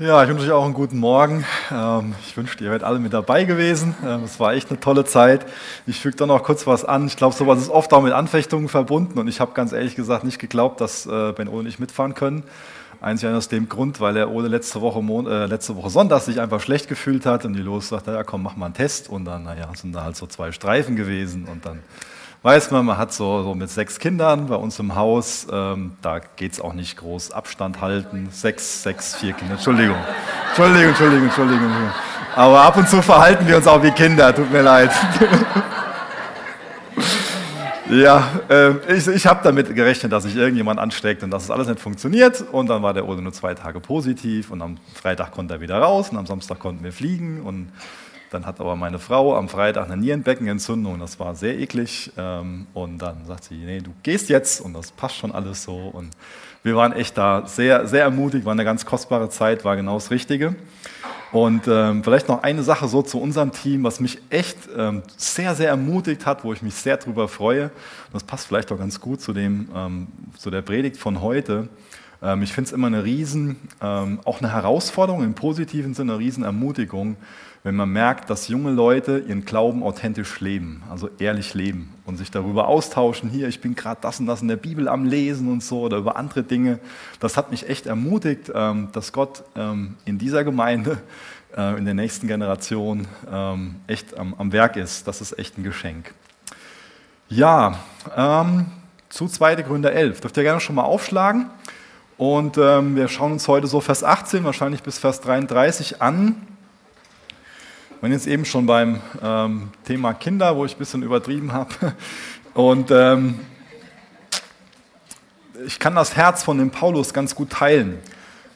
Ja, ich wünsche euch auch einen guten Morgen. Ähm, ich wünschte, ihr wärt alle mit dabei gewesen. Ähm, es war echt eine tolle Zeit. Ich füge da noch kurz was an. Ich glaube, sowas ist oft auch mit Anfechtungen verbunden und ich habe ganz ehrlich gesagt nicht geglaubt, dass äh, Ben Ole nicht mitfahren können. Einzig aus dem Grund, weil er Ole letzte Woche, äh, letzte Woche Sonntag sich einfach schlecht gefühlt hat und die Los sagte, ja komm, mach mal einen Test. Und dann, naja, sind da halt so zwei Streifen gewesen und dann weiß man, man hat so, so mit sechs Kindern bei uns im Haus, ähm, da geht es auch nicht groß Abstand halten. Sechs, sechs, vier Kinder. Entschuldigung. Entschuldigung, Entschuldigung, Entschuldigung. Aber ab und zu verhalten wir uns auch wie Kinder, tut mir leid. ja, äh, ich, ich habe damit gerechnet, dass sich irgendjemand ansteckt und dass es alles nicht funktioniert. Und dann war der Ole nur zwei Tage positiv und am Freitag konnte er wieder raus und am Samstag konnten wir fliegen und dann hat aber meine Frau am Freitag eine Nierenbeckenentzündung, das war sehr eklig. Ähm, und dann sagt sie, nee, du gehst jetzt und das passt schon alles so. Und wir waren echt da sehr, sehr ermutigt, war eine ganz kostbare Zeit, war genau das Richtige. Und ähm, vielleicht noch eine Sache so zu unserem Team, was mich echt ähm, sehr, sehr ermutigt hat, wo ich mich sehr drüber freue. Das passt vielleicht auch ganz gut zu, dem, ähm, zu der Predigt von heute. Ähm, ich finde es immer eine Riesen, ähm, auch eine Herausforderung im positiven Sinne, eine Riesenermutigung, wenn man merkt, dass junge Leute ihren Glauben authentisch leben, also ehrlich leben und sich darüber austauschen, hier, ich bin gerade das und das in der Bibel am Lesen und so oder über andere Dinge. Das hat mich echt ermutigt, ähm, dass Gott ähm, in dieser Gemeinde, äh, in der nächsten Generation ähm, echt am Werk ist. Das ist echt ein Geschenk. Ja, zu 2. Gründer 11. Dürft ihr gerne schon mal aufschlagen. Und wir schauen uns heute so Vers 18, wahrscheinlich bis Vers 33 an. Waren jetzt eben schon beim ähm, Thema Kinder, wo ich ein bisschen übertrieben habe. Und ähm, ich kann das Herz von dem Paulus ganz gut teilen.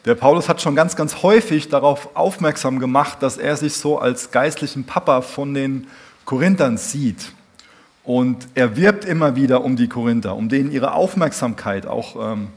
Der Paulus hat schon ganz, ganz häufig darauf aufmerksam gemacht, dass er sich so als geistlichen Papa von den Korinthern sieht. Und er wirbt immer wieder um die Korinther, um denen ihre Aufmerksamkeit auch ähm,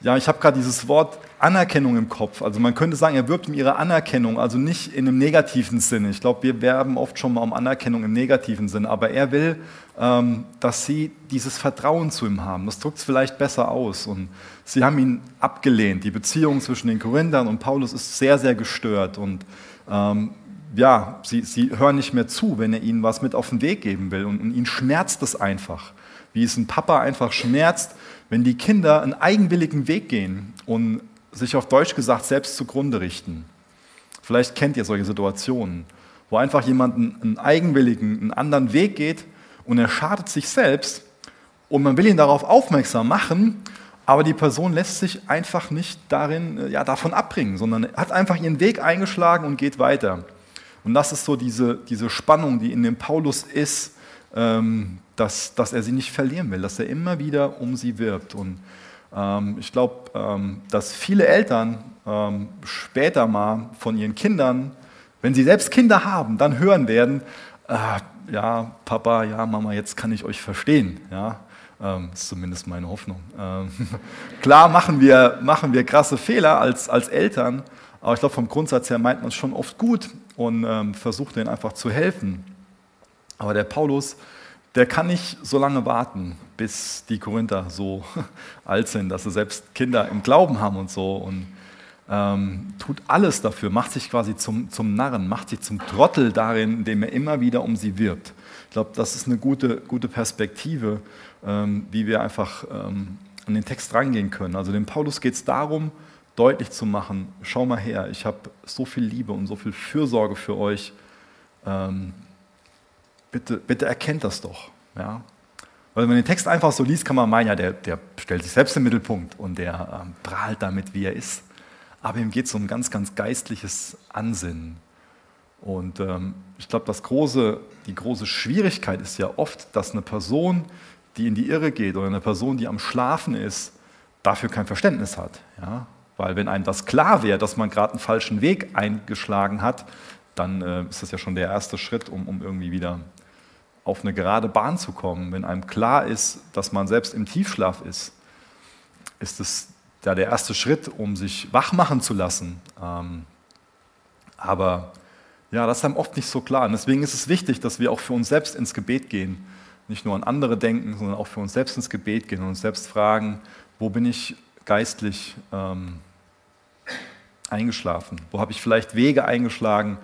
ja, ich habe gerade dieses Wort Anerkennung im Kopf. Also man könnte sagen, er wirbt um ihre Anerkennung, also nicht in einem negativen Sinne. Ich glaube, wir werben oft schon mal um Anerkennung im negativen Sinne, aber er will, ähm, dass sie dieses Vertrauen zu ihm haben. Das drückt es vielleicht besser aus. Und sie haben ihn abgelehnt. Die Beziehung zwischen den Korinthern und Paulus ist sehr, sehr gestört. Und ähm, ja, sie, sie hören nicht mehr zu, wenn er ihnen was mit auf den Weg geben will. Und, und ihn schmerzt es einfach. Wie es ein Papa einfach schmerzt, wenn die Kinder einen eigenwilligen Weg gehen und sich auf Deutsch gesagt selbst zugrunde richten. Vielleicht kennt ihr solche Situationen, wo einfach jemand einen eigenwilligen, einen anderen Weg geht und er schadet sich selbst und man will ihn darauf aufmerksam machen, aber die Person lässt sich einfach nicht darin, ja, davon abbringen, sondern hat einfach ihren Weg eingeschlagen und geht weiter. Und das ist so diese, diese Spannung, die in dem Paulus ist, dass, dass er sie nicht verlieren will, dass er immer wieder um sie wirbt. Und ähm, ich glaube, ähm, dass viele Eltern ähm, später mal von ihren Kindern, wenn sie selbst Kinder haben, dann hören werden, äh, ja, Papa, ja, Mama, jetzt kann ich euch verstehen. Ja, ähm, ist zumindest meine Hoffnung. Ähm, klar machen wir, machen wir krasse Fehler als, als Eltern, aber ich glaube, vom Grundsatz her meint man es schon oft gut und ähm, versucht denen einfach zu helfen. Aber der Paulus, der kann nicht so lange warten, bis die Korinther so alt sind, dass sie selbst Kinder im Glauben haben und so. Und ähm, tut alles dafür, macht sich quasi zum, zum Narren, macht sich zum Trottel darin, indem er immer wieder um sie wirbt. Ich glaube, das ist eine gute, gute Perspektive, ähm, wie wir einfach ähm, an den Text rangehen können. Also dem Paulus geht es darum, deutlich zu machen, schau mal her, ich habe so viel Liebe und so viel Fürsorge für euch. Ähm, bitte, bitte erkennt das doch. Ja? Weil wenn man den Text einfach so liest, kann man meinen, ja, der, der stellt sich selbst im Mittelpunkt und der ähm, prahlt damit, wie er ist. Aber ihm geht es um ein ganz, ganz geistliches Ansinnen. Und ähm, ich glaube, große, die große Schwierigkeit ist ja oft, dass eine Person, die in die Irre geht oder eine Person, die am Schlafen ist, dafür kein Verständnis hat. Ja? Weil wenn einem das klar wäre, dass man gerade einen falschen Weg eingeschlagen hat, dann äh, ist das ja schon der erste Schritt, um, um irgendwie wieder auf eine gerade Bahn zu kommen, wenn einem klar ist, dass man selbst im Tiefschlaf ist, ist es da der erste Schritt, um sich wach machen zu lassen. Ähm, aber ja, das ist einem oft nicht so klar. Und deswegen ist es wichtig, dass wir auch für uns selbst ins Gebet gehen. Nicht nur an andere denken, sondern auch für uns selbst ins Gebet gehen und uns selbst fragen, wo bin ich geistlich ähm, eingeschlafen? Wo habe ich vielleicht Wege eingeschlagen,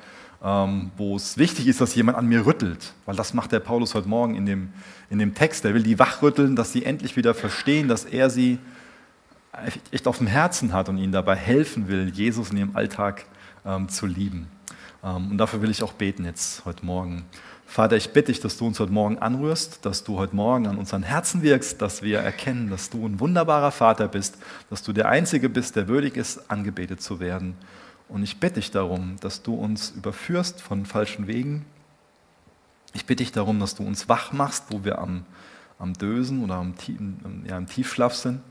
wo es wichtig ist, dass jemand an mir rüttelt? Weil das macht der Paulus heute Morgen in dem, in dem Text. Er will die wachrütteln, dass sie endlich wieder verstehen, dass er sie echt auf dem Herzen hat und ihnen dabei helfen will, Jesus in ihrem Alltag ähm, zu lieben. Ähm, und dafür will ich auch beten jetzt heute Morgen. Vater, ich bitte dich, dass du uns heute Morgen anrührst, dass du heute Morgen an unseren Herzen wirkst, dass wir erkennen, dass du ein wunderbarer Vater bist, dass du der Einzige bist, der würdig ist, angebetet zu werden. Und ich bitte dich darum, dass du uns überführst von falschen Wegen. Ich bitte dich darum, dass du uns wach machst, wo wir am, am Dösen oder am, ja, im Tiefschlaf sind.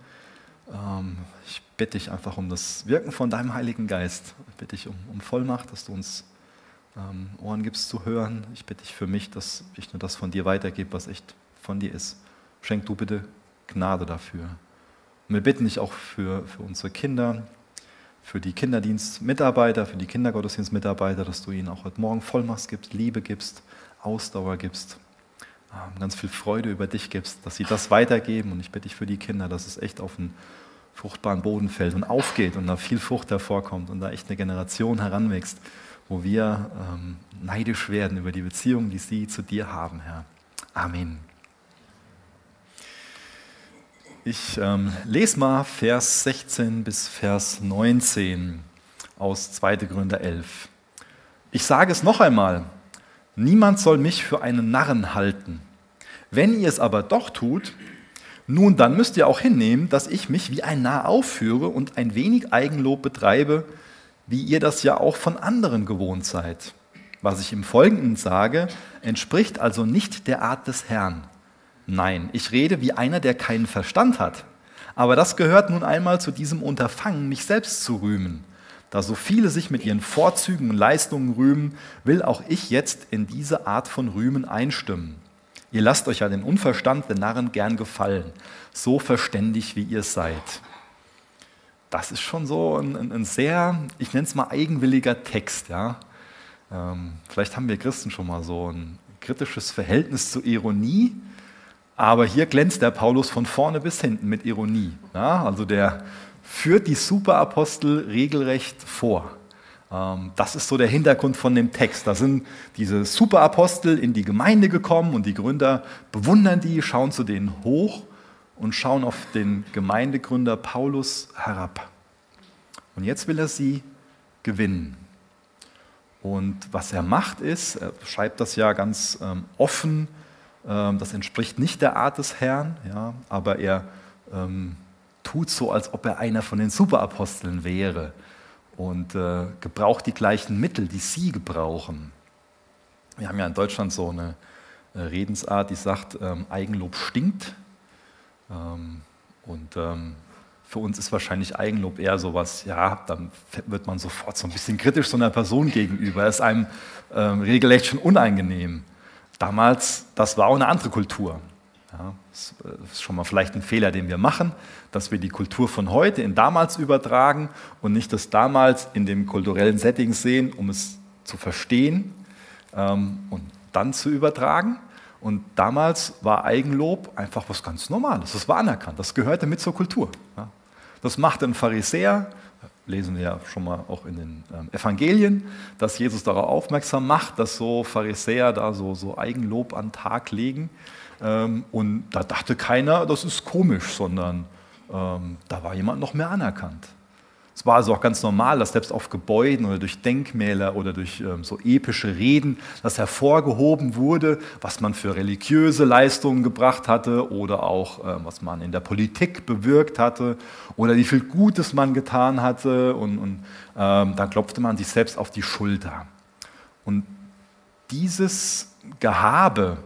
Ähm, ich bitte dich einfach um das Wirken von deinem Heiligen Geist. Ich bitte dich um, um Vollmacht, dass du uns ähm, Ohren gibst zu hören. Ich bitte dich für mich, dass ich nur das von dir weitergebe, was echt von dir ist. Schenk du bitte Gnade dafür. Und wir bitten dich auch für, für unsere Kinder, für die Kinderdienstmitarbeiter, für die Kindergottesdienstmitarbeiter, dass du ihnen auch heute Morgen Vollmacht gibst, Liebe gibst, Ausdauer gibst, ähm, ganz viel Freude über dich gibst, dass sie das weitergeben. Und ich bitte dich für die Kinder, dass es echt auf einen fruchtbaren Boden fällt und aufgeht und da viel Frucht hervorkommt und da echt eine Generation heranwächst, wo wir ähm, neidisch werden über die Beziehung, die sie zu dir haben, Herr. Amen. Ich ähm, lese mal Vers 16 bis Vers 19 aus 2. Gründer 11. Ich sage es noch einmal, niemand soll mich für einen Narren halten. Wenn ihr es aber doch tut, nun dann müsst ihr auch hinnehmen, dass ich mich wie ein Narr aufführe und ein wenig Eigenlob betreibe, wie ihr das ja auch von anderen gewohnt seid. Was ich im Folgenden sage, entspricht also nicht der Art des Herrn. Nein, ich rede wie einer, der keinen Verstand hat. Aber das gehört nun einmal zu diesem Unterfangen, mich selbst zu rühmen. Da so viele sich mit ihren Vorzügen und Leistungen rühmen, will auch ich jetzt in diese Art von Rühmen einstimmen. Ihr lasst euch ja den Unverstand der Narren gern gefallen, so verständig wie ihr seid das ist schon so ein, ein, ein sehr, ich nenne es mal eigenwilliger Text. Ja? Ähm, vielleicht haben wir Christen schon mal so ein kritisches Verhältnis zur Ironie, aber hier glänzt der Paulus von vorne bis hinten mit Ironie. Ja? Also der führt die Superapostel regelrecht vor. Ähm, das ist so der Hintergrund von dem Text. Da sind diese Superapostel in die Gemeinde gekommen und die Gründer bewundern die, schauen zu denen hoch und schauen auf den Gemeindegründer Paulus herab. Und jetzt will er sie gewinnen. Und was er macht ist, er schreibt das ja ganz ähm, offen, das entspricht nicht der Art des Herrn, ja, aber er ähm, tut so, als ob er einer von den Superaposteln wäre und äh, gebraucht die gleichen Mittel, die sie gebrauchen. Wir haben ja in Deutschland so eine äh, Redensart, die sagt, ähm, Eigenlob stinkt. Ähm, und ähm, für uns ist wahrscheinlich Eigenlob eher sowas, ja, dann wird man sofort so ein bisschen kritisch so einer Person gegenüber. Es ist einem ähm, regelrecht schon unangenehm. Damals, das war auch eine andere Kultur. Ja, das äh, ist schon mal vielleicht ein Fehler, den wir machen, dass wir die Kultur von heute in damals übertragen und nicht das damals in dem kulturellen Setting sehen, um es zu verstehen ähm, und dann zu übertragen. Und damals war Eigenlob einfach was ganz Normales. Das war anerkannt. Das gehörte mit zur Kultur. Das machte ein Pharisäer, lesen wir ja schon mal auch in den ähm, Evangelien, dass Jesus darauf aufmerksam macht, dass so Pharisäer da so, so Eigenlob an den Tag legen. Ähm, und da dachte keiner, das ist komisch, sondern ähm, da war jemand noch mehr anerkannt. Es war also auch ganz normal, dass selbst auf Gebäuden oder durch Denkmäler oder durch ähm, so epische Reden das hervorgehoben wurde, was man für religiöse Leistungen gebracht hatte oder auch ähm, was man in der Politik bewirkt hatte oder wie viel Gutes man getan hatte. Und, und ähm, dann klopfte man sich selbst auf die Schulter. Und dieses Gehabe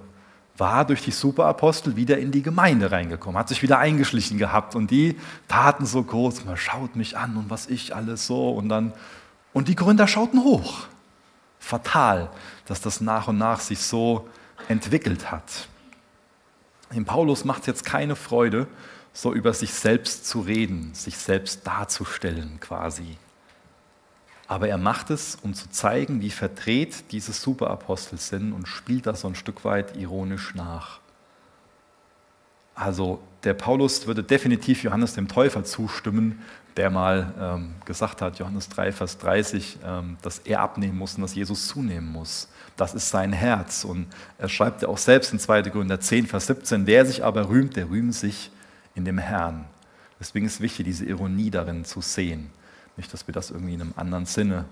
war durch die Superapostel wieder in die Gemeinde reingekommen, hat sich wieder eingeschlichen gehabt und die taten so groß, man schaut mich an und was ich alles so und dann und die Gründer schauten hoch. Fatal, dass das nach und nach sich so entwickelt hat. Im Paulus macht es jetzt keine Freude, so über sich selbst zu reden, sich selbst darzustellen quasi. Aber er macht es, um zu zeigen, wie verdreht diese Superapostel sind und spielt das so ein Stück weit ironisch nach. Also der Paulus würde definitiv Johannes dem Täufer zustimmen, der mal ähm, gesagt hat, Johannes 3, Vers 30, ähm, dass er abnehmen muss und dass Jesus zunehmen muss. Das ist sein Herz. Und er schreibt ja auch selbst in 2. Korinther 10, Vers 17, wer sich aber rühmt, der rühmt sich in dem Herrn. Deswegen ist wichtig, diese Ironie darin zu sehen. Nicht, dass wir das irgendwie in einem anderen Sinne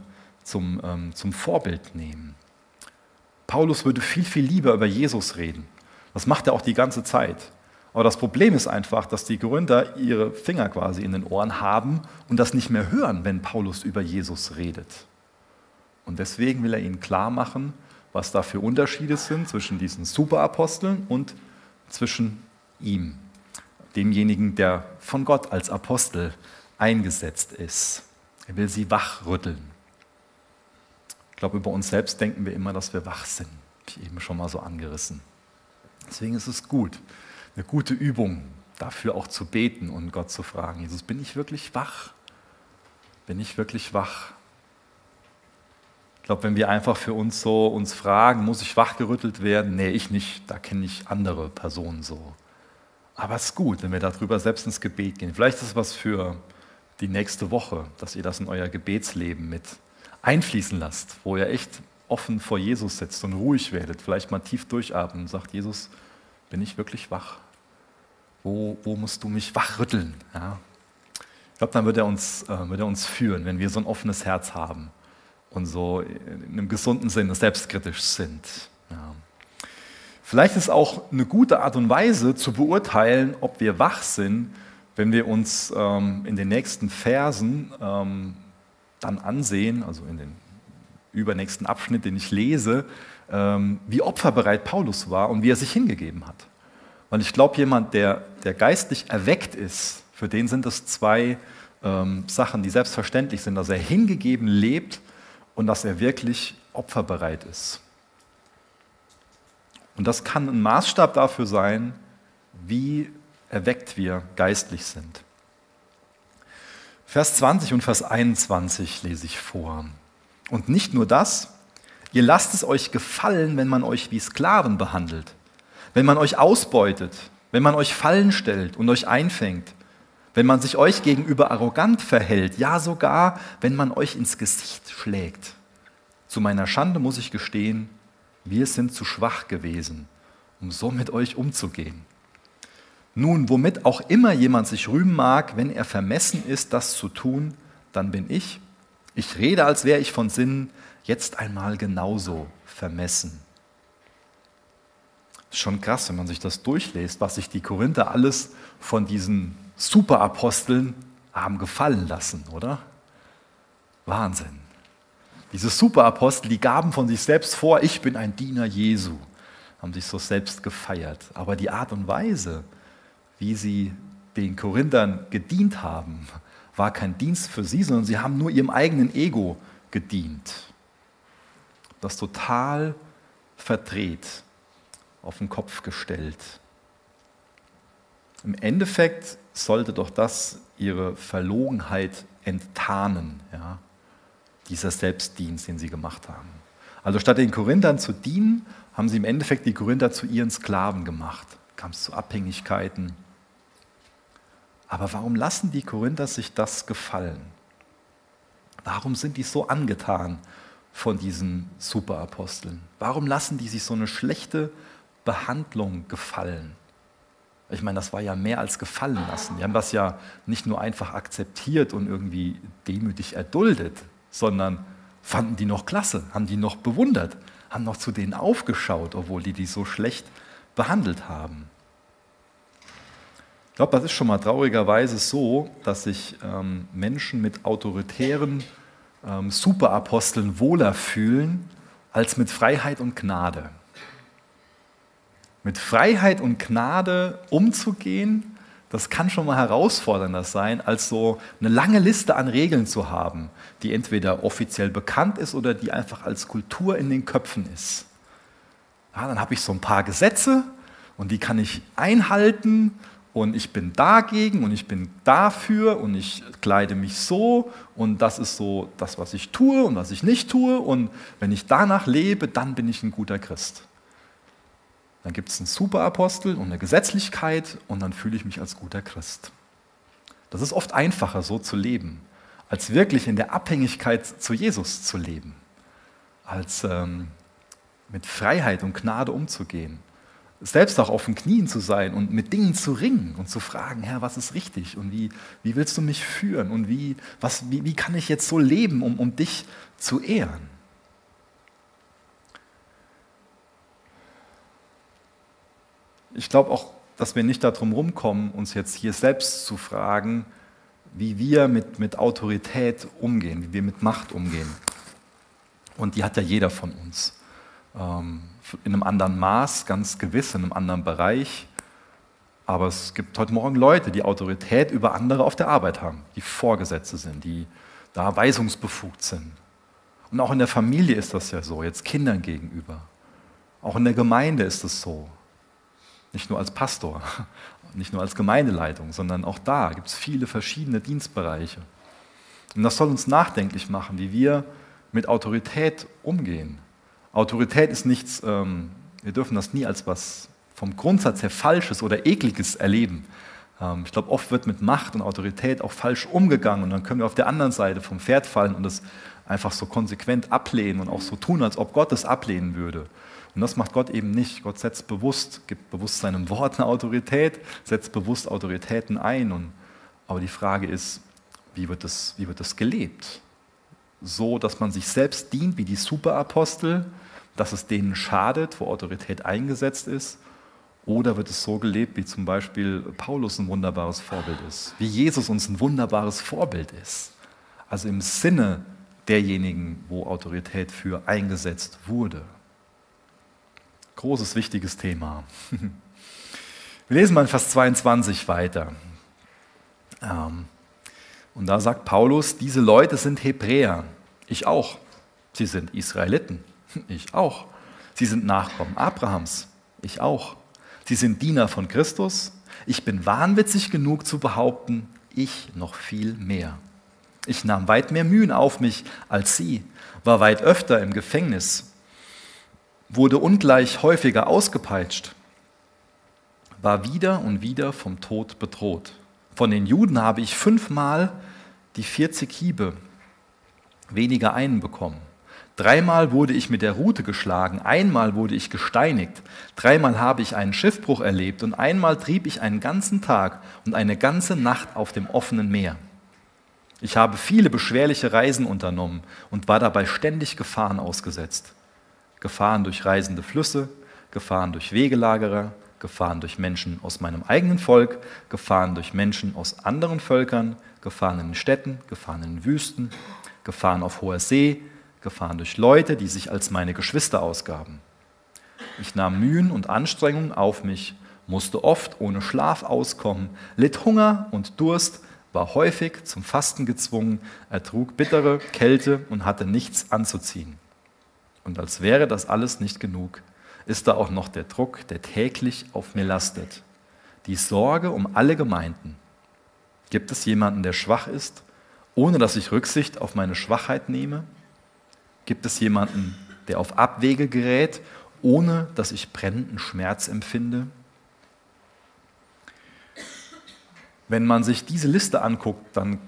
zum, ähm, zum Vorbild nehmen. Paulus würde viel, viel lieber über Jesus reden. Das macht er auch die ganze Zeit. Aber das Problem ist einfach, dass die Korinther ihre Finger quasi in den Ohren haben und das nicht mehr hören, wenn Paulus über Jesus redet. Und deswegen will er ihnen klar machen, was da für Unterschiede sind zwischen diesen Superaposteln und zwischen ihm, demjenigen, der von Gott als Apostel eingesetzt ist. Er will sie wachrütteln. Ich glaube, über uns selbst denken wir immer, dass wir wach sind. Habe ich eben schon mal so angerissen. Deswegen ist es gut, eine gute Übung, dafür auch zu beten und Gott zu fragen, Jesus, bin ich wirklich wach? Bin ich wirklich wach? Ich glaube, wenn wir einfach für uns so uns fragen, muss ich wachgerüttelt werden? Nee, ich nicht, da kenne ich andere Personen so. Aber es ist gut, wenn wir darüber selbst ins Gebet gehen. Vielleicht ist es was für die nächste Woche, dass ihr das in euer Gebetsleben mit einfließen lasst, wo ihr echt offen vor Jesus sitzt und ruhig werdet, vielleicht mal tief durchatmen und sagt, Jesus, bin ich wirklich wach? Wo, wo musst du mich wachrütteln? Ja. Ich glaube, dann wird er, uns, äh, wird er uns führen, wenn wir so ein offenes Herz haben und so in einem gesunden Sinne selbstkritisch sind. Ja. Vielleicht ist auch eine gute Art und Weise zu beurteilen, ob wir wach sind, wenn wir uns ähm, in den nächsten Versen ähm, dann ansehen, also in den übernächsten Abschnitt, den ich lese, ähm, wie opferbereit Paulus war und wie er sich hingegeben hat. Weil ich glaube, jemand, der, der geistlich erweckt ist, für den sind es zwei ähm, Sachen, die selbstverständlich sind, dass er hingegeben lebt und dass er wirklich opferbereit ist. Und das kann ein Maßstab dafür sein, wie erweckt wir geistlich sind. Vers 20 und Vers 21 lese ich vor. Und nicht nur das, ihr lasst es euch gefallen, wenn man euch wie Sklaven behandelt, wenn man euch ausbeutet, wenn man euch Fallen stellt und euch einfängt, wenn man sich euch gegenüber arrogant verhält, ja sogar, wenn man euch ins Gesicht schlägt. Zu meiner Schande muss ich gestehen, wir sind zu schwach gewesen, um so mit euch umzugehen. Nun, womit auch immer jemand sich rühmen mag, wenn er vermessen ist, das zu tun, dann bin ich, ich rede, als wäre ich von Sinnen, jetzt einmal genauso vermessen. Schon krass, wenn man sich das durchlässt, was sich die Korinther alles von diesen Superaposteln haben gefallen lassen, oder? Wahnsinn. Diese Superapostel, die gaben von sich selbst vor, ich bin ein Diener Jesu, haben sich so selbst gefeiert. Aber die Art und Weise, wie sie den Korinthern gedient haben, war kein Dienst für sie, sondern sie haben nur ihrem eigenen Ego gedient. Das total verdreht, auf den Kopf gestellt. Im Endeffekt sollte doch das ihre Verlogenheit enttarnen. Ja? dieser Selbstdienst, den sie gemacht haben. Also statt den Korinthern zu dienen, haben sie im Endeffekt die Korinther zu ihren Sklaven gemacht. Kam es zu Abhängigkeiten. Aber warum lassen die Korinther sich das gefallen? Warum sind die so angetan von diesen Superaposteln? Warum lassen die sich so eine schlechte Behandlung gefallen? Ich meine, das war ja mehr als gefallen lassen. Die haben das ja nicht nur einfach akzeptiert und irgendwie demütig erduldet, sondern fanden die noch klasse, haben die noch bewundert, haben noch zu denen aufgeschaut, obwohl die die so schlecht behandelt haben. Ich glaube, das ist schon mal traurigerweise so, dass sich ähm, Menschen mit autoritären ähm, Superaposteln wohler fühlen als mit Freiheit und Gnade. Mit Freiheit und Gnade umzugehen, das kann schon mal herausfordernder sein, als so eine lange Liste an Regeln zu haben, die entweder offiziell bekannt ist oder die einfach als Kultur in den Köpfen ist. Ja, dann habe ich so ein paar Gesetze und die kann ich einhalten und ich bin dagegen und ich bin dafür und ich kleide mich so und das ist so das, was ich tue und was ich nicht tue und wenn ich danach lebe, dann bin ich ein guter Christ. Dann gibt es einen Superapostel und eine Gesetzlichkeit und dann fühle ich mich als guter Christ. Das ist oft einfacher, so zu leben, als wirklich in der Abhängigkeit zu Jesus zu leben, als ähm, mit Freiheit und Gnade umzugehen, selbst auch auf den Knien zu sein und mit Dingen zu ringen und zu fragen, Herr, was ist richtig und wie, wie willst du mich führen und wie, was, wie, wie kann ich jetzt so leben, um, um dich zu ehren? Ich glaube auch, dass wir nicht darum rumkommen, uns jetzt hier selbst zu fragen, wie wir mit, mit Autorität umgehen, wie wir mit Macht umgehen. Und die hat ja jeder von uns. Ähm, in einem anderen Maß, ganz gewiss, in einem anderen Bereich. Aber es gibt heute Morgen Leute, die Autorität über andere auf der Arbeit haben, die Vorgesetzte sind, die da weisungsbefugt sind. Und auch in der Familie ist das ja so, jetzt Kindern gegenüber. Auch in der Gemeinde ist es so. Nicht nur als Pastor, nicht nur als Gemeindeleitung, sondern auch da gibt es viele verschiedene Dienstbereiche. Und das soll uns nachdenklich machen, wie wir mit Autorität umgehen. Autorität ist nichts, ähm, wir dürfen das nie als was vom Grundsatz her Falsches oder Ekliges erleben. Ähm, ich glaube, oft wird mit Macht und Autorität auch falsch umgegangen und dann können wir auf der anderen Seite vom Pferd fallen und das einfach so konsequent ablehnen und auch so tun, als ob Gott es ablehnen würde. Und das macht Gott eben nicht. Gott setzt bewusst, gibt bewusst seinem Wort eine Autorität, setzt bewusst Autoritäten ein. Und, aber die Frage ist, wie wird, das, wie wird das gelebt? So, dass man sich selbst dient wie die Superapostel, dass es denen schadet, wo Autorität eingesetzt ist? Oder wird es so gelebt, wie zum Beispiel Paulus ein wunderbares Vorbild ist? Wie Jesus uns ein wunderbares Vorbild ist? Also im Sinne derjenigen, wo Autorität für eingesetzt wurde. Großes, wichtiges Thema. Wir lesen mal in Vers 22 weiter. Ähm, und da sagt Paulus, diese Leute sind Hebräer. Ich auch. Sie sind Israeliten. Ich auch. Sie sind Nachkommen Abrahams. Ich auch. Sie sind Diener von Christus. Ich bin wahnwitzig genug zu behaupten, ich noch viel mehr. Ich nahm weit mehr Mühen auf mich als sie, war weit öfter im Gefängnis, wurde ungleich häufiger ausgepeitscht, war wieder und wieder vom Tod bedroht. Von den Juden habe ich fünfmal die 40 Hiebe weniger einen bekommen. Dreimal wurde ich mit der Rute geschlagen, einmal wurde ich gesteinigt, dreimal habe ich einen Schiffbruch erlebt und einmal trieb ich einen ganzen Tag und eine ganze Nacht auf dem offenen Meer. Ich habe viele beschwerliche Reisen unternommen und war dabei ständig Gefahren ausgesetzt. Gefahren durch reisende Flüsse, Gefahren durch Wegelagerer, Gefahren durch Menschen aus meinem eigenen Volk, Gefahren durch Menschen aus anderen Völkern, Gefahren in Städten, Gefahren in Wüsten, Gefahren auf hoher See, Gefahren durch Leute, die sich als meine Geschwister ausgaben. Ich nahm Mühen und Anstrengungen auf mich, musste oft ohne Schlaf auskommen, litt Hunger und Durst, war häufig zum Fasten gezwungen, ertrug bittere Kälte und hatte nichts anzuziehen. Und als wäre das alles nicht genug, ist da auch noch der Druck, der täglich auf mir lastet. Die Sorge um alle Gemeinden. Gibt es jemanden, der schwach ist, ohne dass ich Rücksicht auf meine Schwachheit nehme? Gibt es jemanden, der auf Abwege gerät, ohne dass ich brennenden Schmerz empfinde? Wenn man sich diese Liste anguckt, dann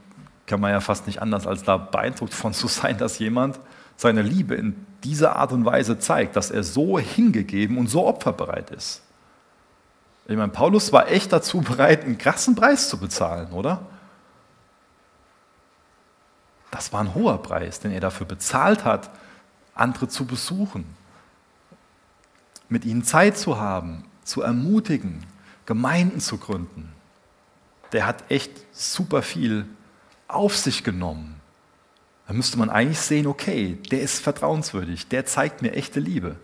kann man ja fast nicht anders als da beeindruckt von zu sein, dass jemand seine Liebe in dieser Art und Weise zeigt, dass er so hingegeben und so opferbereit ist. Ich meine, Paulus war echt dazu bereit, einen krassen Preis zu bezahlen, oder? Das war ein hoher Preis, den er dafür bezahlt hat, andere zu besuchen, mit ihnen Zeit zu haben, zu ermutigen, Gemeinden zu gründen. Der hat echt super viel auf sich genommen dann müsste man eigentlich sehen, okay, der ist vertrauenswürdig, der zeigt mir echte Liebe.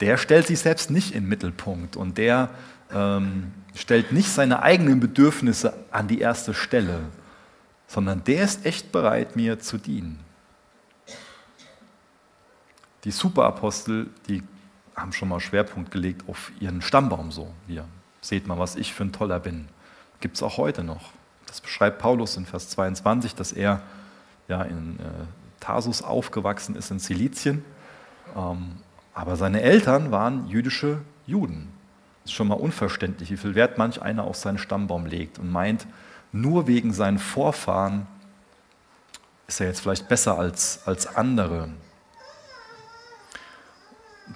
Der stellt sich selbst nicht in den Mittelpunkt und der ähm, stellt nicht seine eigenen Bedürfnisse an die erste Stelle, sondern der ist echt bereit, mir zu dienen. Die Superapostel, die haben schon mal Schwerpunkt gelegt auf ihren Stammbaum so. Hier, seht mal, was ich für ein Toller bin. Gibt es auch heute noch. Das beschreibt Paulus in Vers 22, dass er ja, in äh, Tarsus aufgewachsen ist, in Silizien. Ähm, aber seine Eltern waren jüdische Juden. Das ist schon mal unverständlich, wie viel Wert manch einer auf seinen Stammbaum legt und meint, nur wegen seinen Vorfahren ist er jetzt vielleicht besser als, als andere.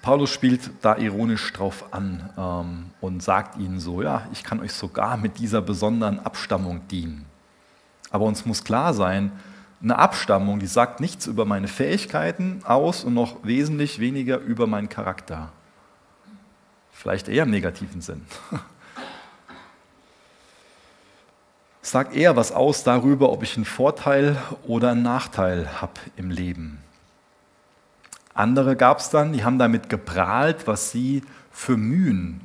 Paulus spielt da ironisch drauf an ähm, und sagt ihnen so, ja, ich kann euch sogar mit dieser besonderen Abstammung dienen. Aber uns muss klar sein, eine Abstammung, die sagt nichts über meine Fähigkeiten aus und noch wesentlich weniger über meinen Charakter. Vielleicht eher im negativen Sinn. Sagt eher was aus darüber, ob ich einen Vorteil oder einen Nachteil habe im Leben. Andere gab es dann, die haben damit geprahlt, was sie für Mühen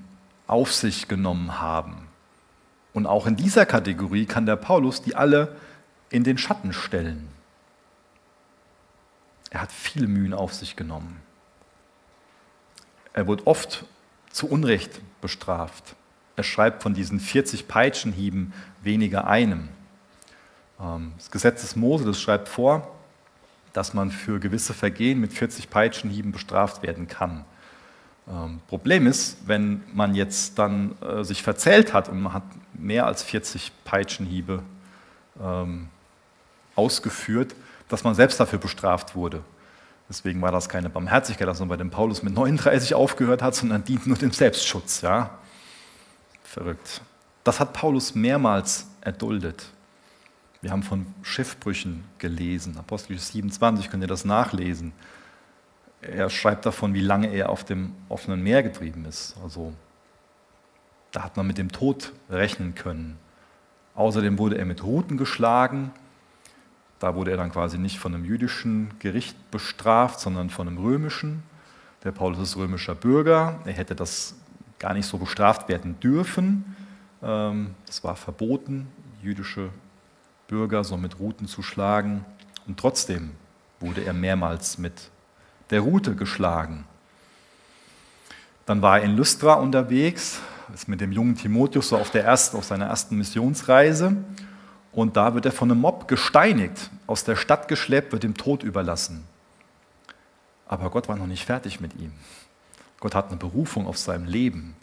auf sich genommen haben. Und auch in dieser Kategorie kann der Paulus die alle in den Schatten stellen. Er hat viele Mühen auf sich genommen. Er wird oft zu Unrecht bestraft. Er schreibt von diesen 40 Peitschenhieben weniger einem. Ähm, das Gesetz des Mose, das schreibt vor, dass man für gewisse Vergehen mit 40 Peitschenhieben bestraft werden kann. Ähm, Problem ist, wenn man jetzt dann äh, sich verzählt hat und man hat mehr als 40 Peitschenhiebe ähm, ausgeführt, dass man selbst dafür bestraft wurde. Deswegen war das keine Barmherzigkeit, dass man bei dem Paulus mit 39 aufgehört hat, sondern dient nur dem Selbstschutz. Ja? Verrückt. Das hat Paulus mehrmals erduldet. Wir haben von Schiffbrüchen gelesen. Apostelgeschichte 27 könnt ihr das nachlesen. Er schreibt davon, wie lange er auf dem offenen Meer getrieben ist. Also da hat man mit dem Tod rechnen können. Außerdem wurde er mit Ruten geschlagen. Da wurde er dann quasi nicht von einem jüdischen Gericht bestraft, sondern von einem römischen. Der Paulus ist römischer Bürger. Er hätte das gar nicht so bestraft werden dürfen. Ähm, das war verboten. Jüdische Bürger so mit Ruten zu schlagen. Und trotzdem wurde er mehrmals mit der Rute geschlagen. Dann war er in Lystra unterwegs, ist mit dem jungen Timotheus so auf, der ersten, auf seiner ersten Missionsreise. Und da wird er von einem Mob gesteinigt, aus der Stadt geschleppt, wird dem Tod überlassen. Aber Gott war noch nicht fertig mit ihm. Gott hat eine Berufung auf seinem Leben.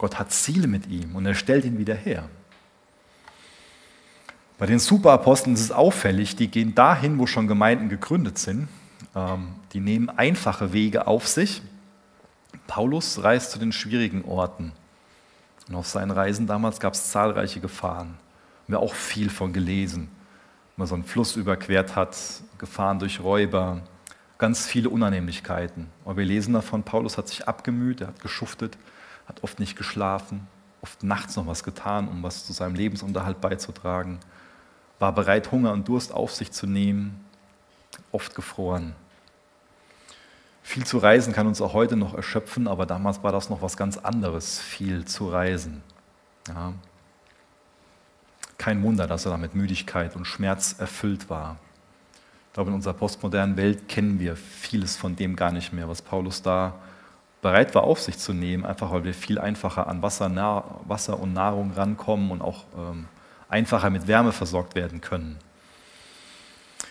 Gott hat Ziele mit ihm und er stellt ihn wieder her. Bei den Superaposteln ist es auffällig, die gehen dahin, wo schon Gemeinden gegründet sind. Ähm, die nehmen einfache Wege auf sich. Paulus reist zu den schwierigen Orten. Und auf seinen Reisen damals gab es zahlreiche Gefahren. Haben wir auch viel von gelesen. Wenn man so einen Fluss überquert hat, Gefahren durch Räuber, ganz viele Unannehmlichkeiten. Aber wir lesen davon, Paulus hat sich abgemüht, er hat geschuftet, hat oft nicht geschlafen, oft nachts noch was getan, um was zu seinem Lebensunterhalt beizutragen war bereit, Hunger und Durst auf sich zu nehmen, oft gefroren. Viel zu reisen kann uns auch heute noch erschöpfen, aber damals war das noch was ganz anderes, viel zu reisen. Ja. Kein Wunder, dass er da mit Müdigkeit und Schmerz erfüllt war. Ich glaube, in unserer postmodernen Welt kennen wir vieles von dem gar nicht mehr, was Paulus da bereit war auf sich zu nehmen, einfach weil wir viel einfacher an Wasser, Wasser und Nahrung rankommen und auch ähm, einfacher mit Wärme versorgt werden können.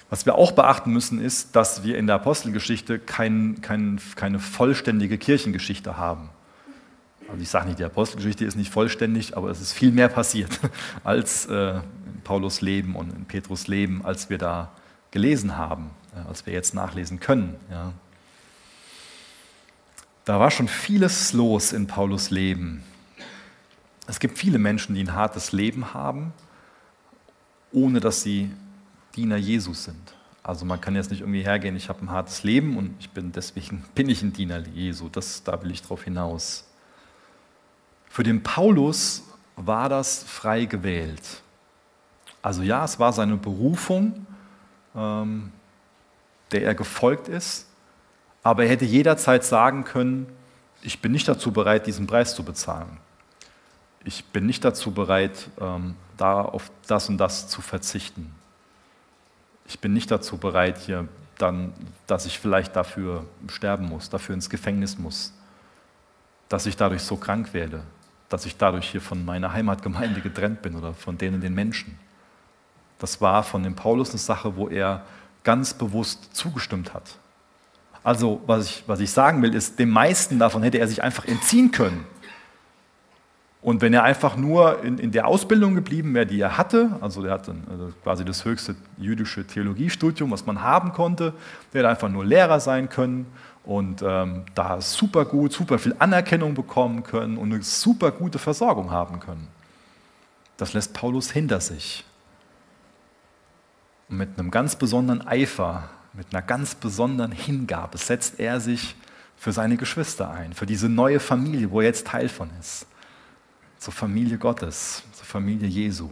Was wir auch beachten müssen, ist, dass wir in der Apostelgeschichte kein, kein, keine vollständige Kirchengeschichte haben. Also ich sage nicht, die Apostelgeschichte ist nicht vollständig, aber es ist viel mehr passiert als äh, in Paulus Leben und in Petrus Leben, als wir da gelesen haben, äh, als wir jetzt nachlesen können. Ja. Da war schon vieles los in Paulus Leben. Es gibt viele Menschen, die ein hartes Leben haben, ohne dass sie Diener Jesus sind. Also man kann jetzt nicht irgendwie hergehen, ich habe ein hartes Leben und ich bin deswegen bin ich ein Diener Jesu. Das, da will ich drauf hinaus. Für den Paulus war das frei gewählt. Also ja, es war seine Berufung, ähm, der er gefolgt ist, aber er hätte jederzeit sagen können, ich bin nicht dazu bereit, diesen Preis zu bezahlen ich bin nicht dazu bereit, ähm, da auf das und das zu verzichten. Ich bin nicht dazu bereit, hier dann, dass ich vielleicht dafür sterben muss, dafür ins Gefängnis muss, dass ich dadurch so krank werde, dass ich dadurch hier von meiner Heimatgemeinde getrennt bin oder von denen den Menschen. Das war von dem Paulus eine Sache, wo er ganz bewusst zugestimmt hat. Also was ich, was ich sagen will, ist, dem meisten davon hätte er sich einfach entziehen können. Und wenn er einfach nur in, in der Ausbildung geblieben wäre, die er hatte, also er hatte also quasi das höchste jüdische Theologiestudium, was man haben konnte, der hätte einfach nur Lehrer sein können und ähm, da super gut, super viel Anerkennung bekommen können und eine super gute Versorgung haben können. Das lässt Paulus hinter sich. Und mit einem ganz besonderen Eifer, mit einer ganz besonderen Hingabe setzt er sich für seine Geschwister ein, für diese neue Familie, wo er jetzt Teil von ist zur Familie Gottes, zur Familie Jesu.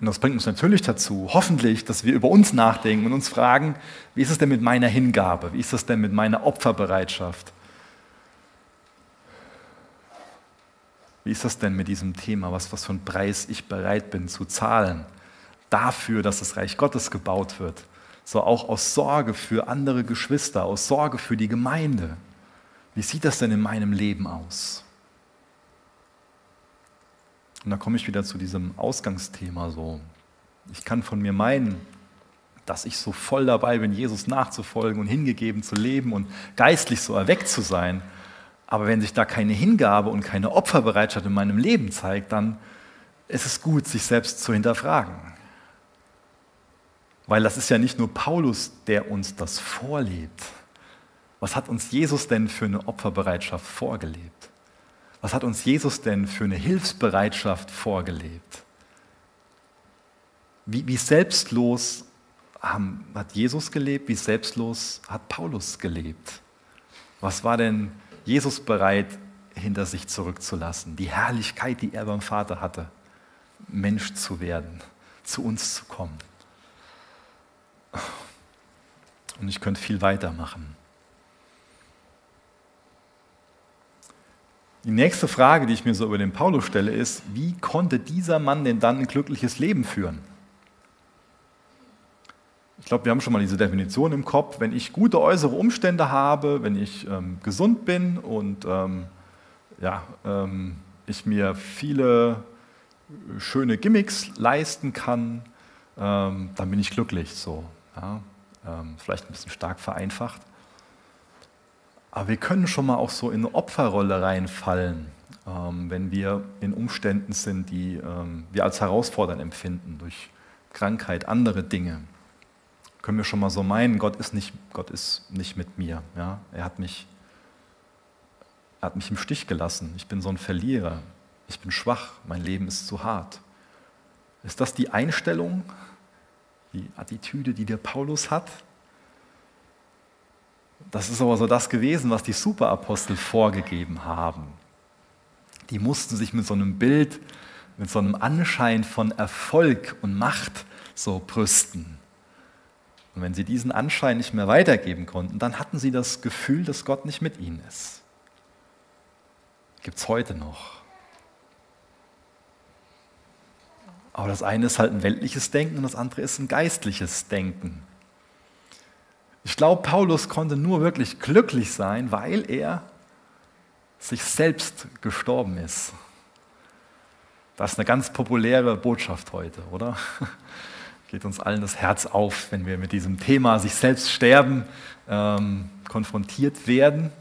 Und das bringt uns natürlich dazu, hoffentlich, dass wir über uns nachdenken und uns fragen, wie ist es denn mit meiner Hingabe? Wie ist es denn mit meiner Opferbereitschaft? Wie ist das denn mit diesem Thema, was, was für einen Preis ich bereit bin zu zahlen, dafür, dass das Reich Gottes gebaut wird? So auch aus Sorge für andere Geschwister, aus Sorge für die Gemeinde. Wie sieht das denn in meinem Leben aus? Und da komme ich wieder zu diesem Ausgangsthema so. Ich kann von mir meinen, dass ich so voll dabei bin, Jesus nachzufolgen und hingegeben zu leben und geistlich so erweckt zu sein. Aber wenn sich da keine Hingabe und keine Opferbereitschaft in meinem Leben zeigt, dann ist es gut, sich selbst zu hinterfragen. Weil das ist ja nicht nur Paulus, der uns das vorlebt. Was hat uns Jesus denn für eine Opferbereitschaft vorgelebt? Was hat uns Jesus denn für eine Hilfsbereitschaft vorgelebt? Wie, wie selbstlos haben, hat Jesus gelebt, wie selbstlos hat Paulus gelebt? Was war denn Jesus bereit, hinter sich zurückzulassen? Die Herrlichkeit, die er beim Vater hatte, Mensch zu werden, zu uns zu kommen. Und ich könnte viel weitermachen. Die nächste Frage, die ich mir so über den Paulus stelle, ist, wie konnte dieser Mann denn dann ein glückliches Leben führen? Ich glaube, wir haben schon mal diese Definition im Kopf. Wenn ich gute äußere Umstände habe, wenn ich ähm, gesund bin und ähm, ja, ähm, ich mir viele schöne Gimmicks leisten kann, ähm, dann bin ich glücklich. So, ja? Ähm, vielleicht ein bisschen stark vereinfacht. Aber wir können schon mal auch so in eine Opferrolle reinfallen, ähm, wenn wir in Umständen sind, die ähm, wir als herausfordernd empfinden, durch Krankheit, andere Dinge. Können wir schon mal so meinen, Gott ist nicht, Gott ist nicht mit mir. Ja? Er, hat mich, er hat mich im Stich gelassen. Ich bin so ein Verlierer. Ich bin schwach. Mein Leben ist zu hart. Ist das die Einstellung, die Attitüde, die der Paulus hat? Das ist aber so das gewesen, was die Superapostel vorgegeben haben. Die mussten sich mit so einem Bild, mit so einem Anschein von Erfolg und Macht so brüsten. Und wenn sie diesen Anschein nicht mehr weitergeben konnten, dann hatten sie das Gefühl, dass Gott nicht mit ihnen ist. Gibt es heute noch. Aber das eine ist halt ein weltliches Denken und das andere ist ein geistliches Denken. Ich glaube, Paulus konnte nur wirklich glücklich sein, weil er sich selbst gestorben ist. Das ist eine ganz populäre Botschaft heute, oder? Geht uns allen das Herz auf, wenn wir mit diesem Thema sich selbst sterben ähm, konfrontiert werden.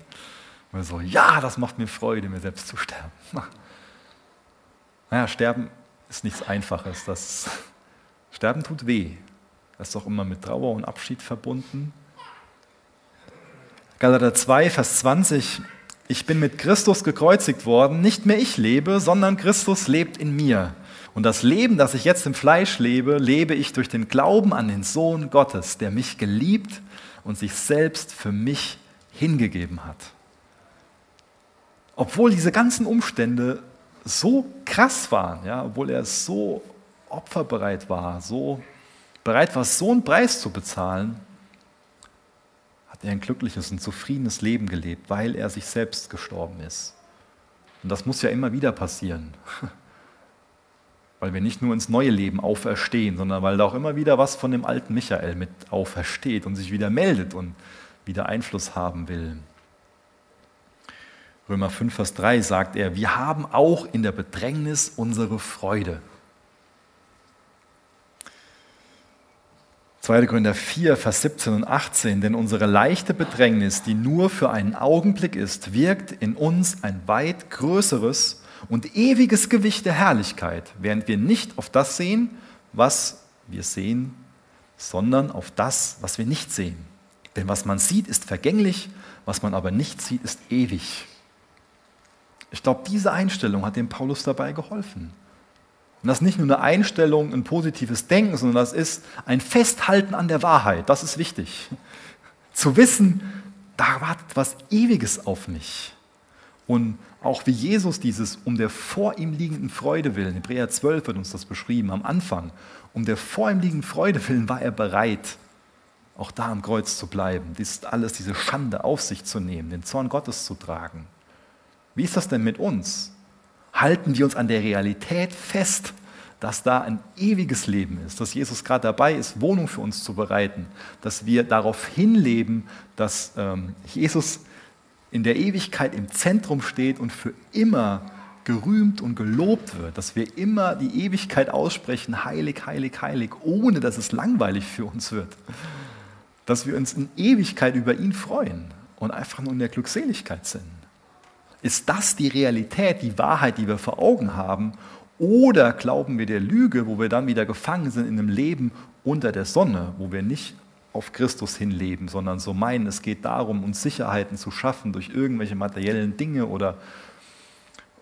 Und so, ja, das macht mir Freude, mir selbst zu sterben. Naja, sterben ist nichts Einfaches. Das Sterben tut weh. Das ist auch immer mit Trauer und Abschied verbunden. Galater 2, Vers 20. Ich bin mit Christus gekreuzigt worden, nicht mehr ich lebe, sondern Christus lebt in mir. Und das Leben, das ich jetzt im Fleisch lebe, lebe ich durch den Glauben an den Sohn Gottes, der mich geliebt und sich selbst für mich hingegeben hat. Obwohl diese ganzen Umstände so krass waren, ja, obwohl er so opferbereit war, so bereit war, so einen Preis zu bezahlen, hat er ein glückliches und zufriedenes Leben gelebt, weil er sich selbst gestorben ist. Und das muss ja immer wieder passieren. Weil wir nicht nur ins neue Leben auferstehen, sondern weil da auch immer wieder was von dem alten Michael mit aufersteht und sich wieder meldet und wieder Einfluss haben will. Römer 5, Vers 3 sagt er, wir haben auch in der Bedrängnis unsere Freude. 2. Korinther 4, Vers 17 und 18, denn unsere leichte Bedrängnis, die nur für einen Augenblick ist, wirkt in uns ein weit größeres und ewiges Gewicht der Herrlichkeit, während wir nicht auf das sehen, was wir sehen, sondern auf das, was wir nicht sehen. Denn was man sieht, ist vergänglich, was man aber nicht sieht, ist ewig. Ich glaube, diese Einstellung hat dem Paulus dabei geholfen. Und das ist nicht nur eine Einstellung, ein positives Denken, sondern das ist ein Festhalten an der Wahrheit. Das ist wichtig. Zu wissen, da wartet was Ewiges auf mich. Und auch wie Jesus dieses um der vor ihm liegenden Freude willen, Hebräer 12 wird uns das beschrieben am Anfang, um der vor ihm liegenden Freude willen war er bereit, auch da am Kreuz zu bleiben, dies alles, diese Schande auf sich zu nehmen, den Zorn Gottes zu tragen. Wie ist das denn mit uns? Halten wir uns an der Realität fest, dass da ein ewiges Leben ist, dass Jesus gerade dabei ist, Wohnung für uns zu bereiten, dass wir darauf hinleben, dass ähm, Jesus in der Ewigkeit im Zentrum steht und für immer gerühmt und gelobt wird, dass wir immer die Ewigkeit aussprechen, heilig, heilig, heilig, ohne dass es langweilig für uns wird. Dass wir uns in Ewigkeit über ihn freuen und einfach nur in der Glückseligkeit sind. Ist das die Realität, die Wahrheit, die wir vor Augen haben? Oder glauben wir der Lüge, wo wir dann wieder gefangen sind in einem Leben unter der Sonne, wo wir nicht auf Christus hinleben, sondern so meinen, es geht darum, uns Sicherheiten zu schaffen durch irgendwelche materiellen Dinge oder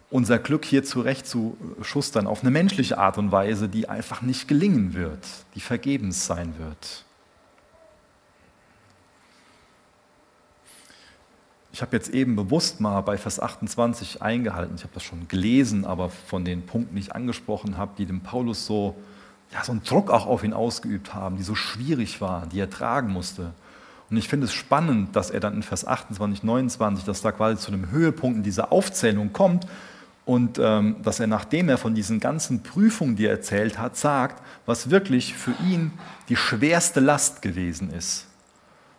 unser Glück hier zurechtzuschustern auf eine menschliche Art und Weise, die einfach nicht gelingen wird, die vergebens sein wird. Ich habe jetzt eben bewusst mal bei Vers 28 eingehalten, ich habe das schon gelesen, aber von den Punkten, die ich angesprochen habe, die dem Paulus so ja, so einen Druck auch auf ihn ausgeübt haben, die so schwierig waren, die er tragen musste. Und ich finde es spannend, dass er dann in Vers 28, 29, dass da quasi zu einem Höhepunkt in dieser Aufzählung kommt und ähm, dass er, nachdem er von diesen ganzen Prüfungen, die er erzählt hat, sagt, was wirklich für ihn die schwerste Last gewesen ist.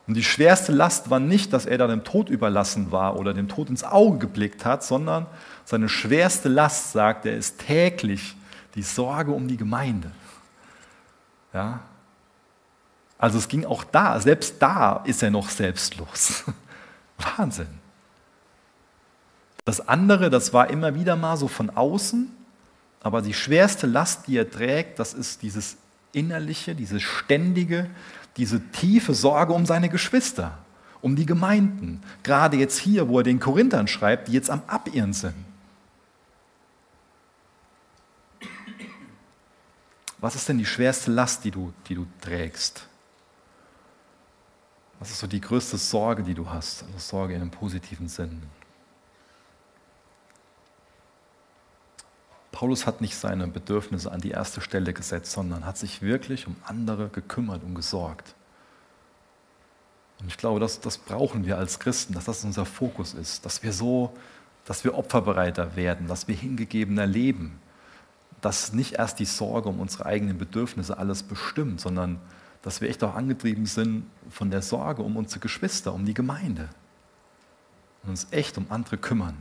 Und die schwerste Last war nicht, dass er da dem Tod überlassen war oder dem Tod ins Auge geblickt hat, sondern seine schwerste Last, sagt er, ist täglich die Sorge um die Gemeinde. Ja? Also es ging auch da, selbst da ist er noch selbstlos. Wahnsinn. Das andere, das war immer wieder mal so von außen, aber die schwerste Last, die er trägt, das ist dieses innerliche, dieses ständige, diese tiefe Sorge um seine Geschwister, um die Gemeinden. Gerade jetzt hier, wo er den Korinthern schreibt, die jetzt am Abirren sind. Was ist denn die schwerste Last, die du, die du trägst? Was ist so die größte Sorge, die du hast? Also Sorge in einem positiven Sinn. Paulus hat nicht seine Bedürfnisse an die erste Stelle gesetzt, sondern hat sich wirklich um andere gekümmert und gesorgt. Und ich glaube, das, das brauchen wir als Christen, dass das unser Fokus ist, dass wir so, dass wir opferbereiter werden, dass wir hingegebener leben, dass nicht erst die Sorge um unsere eigenen Bedürfnisse alles bestimmt, sondern dass wir echt auch angetrieben sind von der Sorge um unsere Geschwister, um die Gemeinde und uns echt um andere kümmern.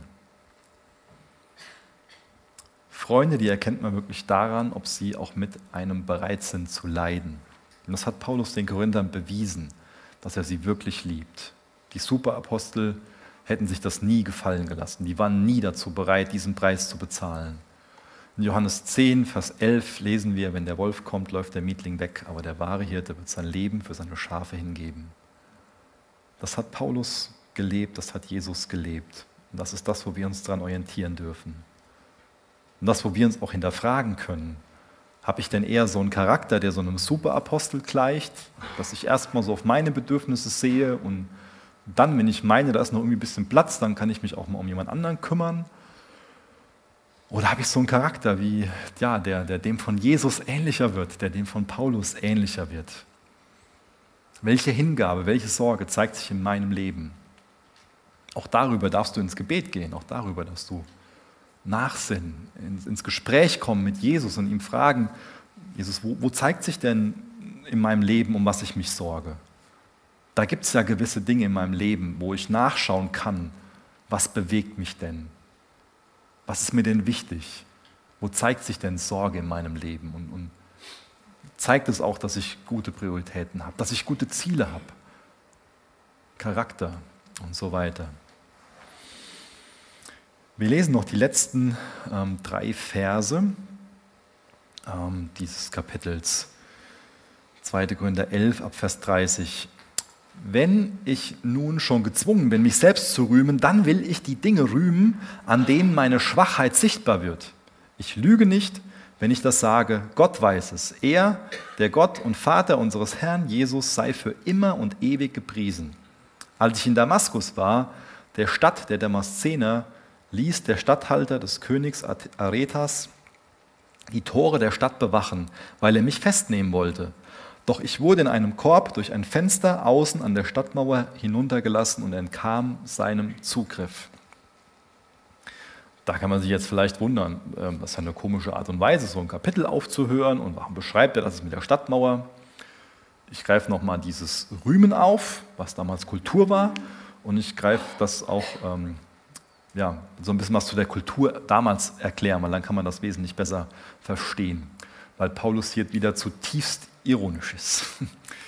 Freunde, die erkennt man wirklich daran, ob sie auch mit einem bereit sind zu leiden. Und das hat Paulus den Korinthern bewiesen, dass er sie wirklich liebt. Die Superapostel hätten sich das nie gefallen gelassen. Die waren nie dazu bereit, diesen Preis zu bezahlen. In Johannes 10, Vers 11 lesen wir, wenn der Wolf kommt, läuft der Mietling weg, aber der wahre Hirte wird sein Leben für seine Schafe hingeben. Das hat Paulus gelebt, das hat Jesus gelebt. Und das ist das, wo wir uns daran orientieren dürfen. Und das, wo wir uns auch hinterfragen können. Habe ich denn eher so einen Charakter, der so einem Superapostel gleicht, dass ich erstmal so auf meine Bedürfnisse sehe und dann, wenn ich meine, da ist noch irgendwie ein bisschen Platz, dann kann ich mich auch mal um jemand anderen kümmern? Oder habe ich so einen Charakter wie ja, der, der dem von Jesus ähnlicher wird, der dem von Paulus ähnlicher wird? Welche Hingabe, welche Sorge zeigt sich in meinem Leben? Auch darüber darfst du ins Gebet gehen, auch darüber darfst du nachsinnen, ins, Gespräch kommen mit Jesus und ihm fragen, Jesus, wo, wo zeigt sich denn in meinem Leben, um was ich mich sorge? Da gibt es ja gewisse Dinge in meinem Leben, wo ich nachschauen kann, was bewegt mich denn? Was ist mir denn wichtig? Wo zeigt sich denn Sorge in meinem Leben? Und, und zeigt es auch, dass ich gute Prioritäten habe, dass ich gute Ziele habe, Charakter und so weiter. Wir lesen noch die letzten ähm, drei Verse ähm, dieses Kapitels. 2. Korinther 11 ab Vers 30. Wenn ich nun schon gezwungen bin, mich selbst zu rühmen, dann will ich die Dinge rühmen, an denen meine Schwachheit sichtbar wird. Ich lüge nicht, wenn ich das sage. Gott weiß es. Er, der Gott und Vater unseres Herrn Jesus, sei für immer und ewig gepriesen. Als ich in Damaskus war, der Stadt der Damaszener, ließ der Statthalter des Königs Aretas die Tore der Stadt bewachen, weil er mich festnehmen wollte. Doch ich wurde in einem Korb durch ein Fenster außen an der Stadtmauer hinuntergelassen und entkam seinem Zugriff. Da kann man sich jetzt vielleicht wundern, ähm, das ist eine komische Art und Weise, so ein Kapitel aufzuhören und warum beschreibt er das mit der Stadtmauer. Ich greife nochmal dieses Rühmen auf, was damals Kultur war, und ich greife das auch ähm, ja, so ein bisschen was zu der Kultur damals erklären, weil dann kann man das wesentlich besser verstehen. Weil Paulus hier wieder zutiefst ironisch ist.